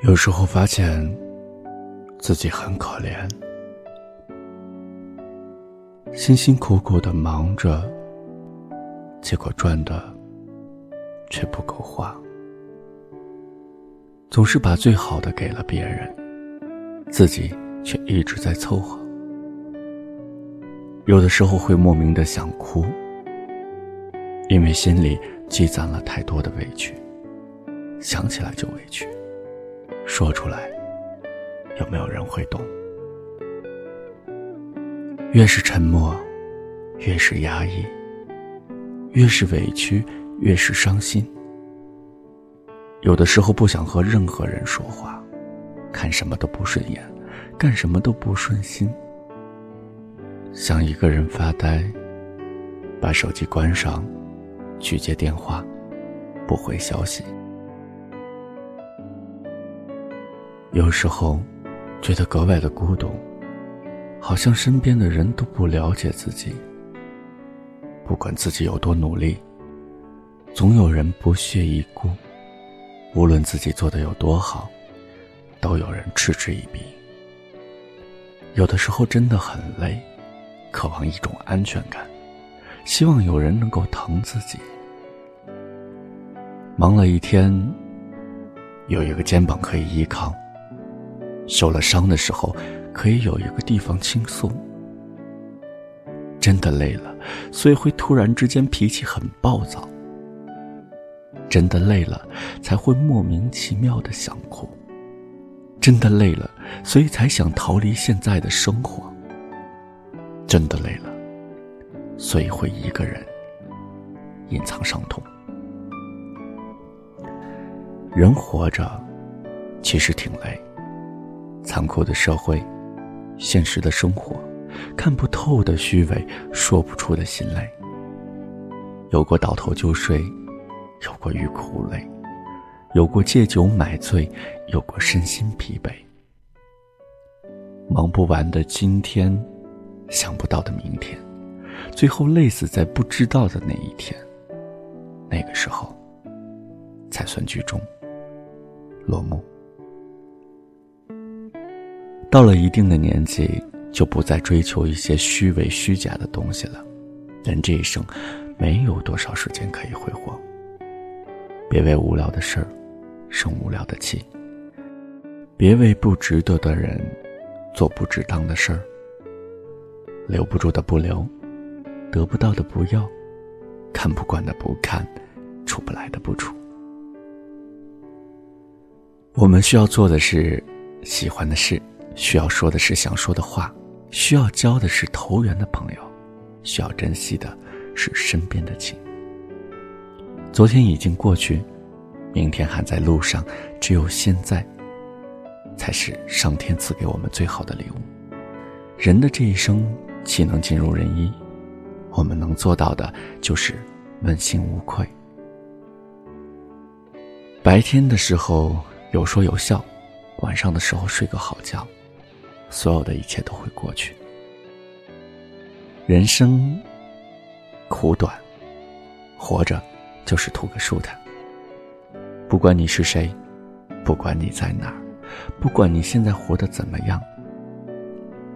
有时候发现自己很可怜，辛辛苦苦的忙着，结果赚的却不够花，总是把最好的给了别人，自己却一直在凑合。有的时候会莫名的想哭，因为心里积攒了太多的委屈，想起来就委屈。说出来，有没有人会懂？越是沉默，越是压抑；越是委屈，越是伤心。有的时候不想和任何人说话，看什么都不顺眼，干什么都不顺心，想一个人发呆，把手机关上，去接电话，不回消息。有时候，觉得格外的孤独，好像身边的人都不了解自己。不管自己有多努力，总有人不屑一顾；无论自己做的有多好，都有人嗤之以鼻。有的时候真的很累，渴望一种安全感，希望有人能够疼自己。忙了一天，有一个肩膀可以依靠。受了伤的时候，可以有一个地方倾诉。真的累了，所以会突然之间脾气很暴躁。真的累了，才会莫名其妙的想哭。真的累了，所以才想逃离现在的生活。真的累了，所以会一个人隐藏伤痛。人活着，其实挺累。残酷的社会，现实的生活，看不透的虚伪，说不出的心累。有过倒头就睡，有过欲哭无泪，有过借酒买醉，有过身心疲惫。忙不完的今天，想不到的明天，最后累死在不知道的那一天。那个时候，才算剧终，落幕。到了一定的年纪，就不再追求一些虚伪虚假的东西了。人这一生，没有多少时间可以挥霍。别为无聊的事儿生无聊的气，别为不值得的人做不值当的事儿。留不住的不留，得不到的不要，看不惯的不看，出不来的不出。我们需要做的是喜欢的事。需要说的是想说的话，需要交的是投缘的朋友，需要珍惜的是身边的情。昨天已经过去，明天还在路上，只有现在，才是上天赐给我们最好的礼物。人的这一生，岂能尽如人意？我们能做到的，就是问心无愧。白天的时候有说有笑，晚上的时候睡个好觉。所有的一切都会过去。人生苦短，活着就是图个舒坦。不管你是谁，不管你在哪，不管你现在活得怎么样，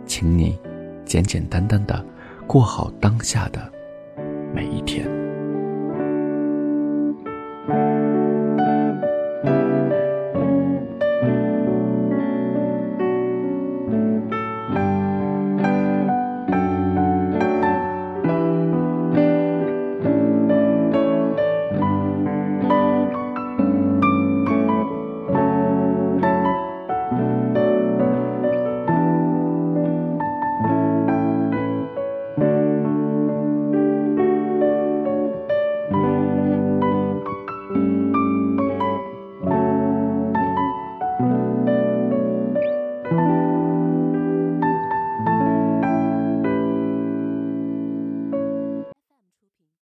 请你简简单单的过好当下的每一天。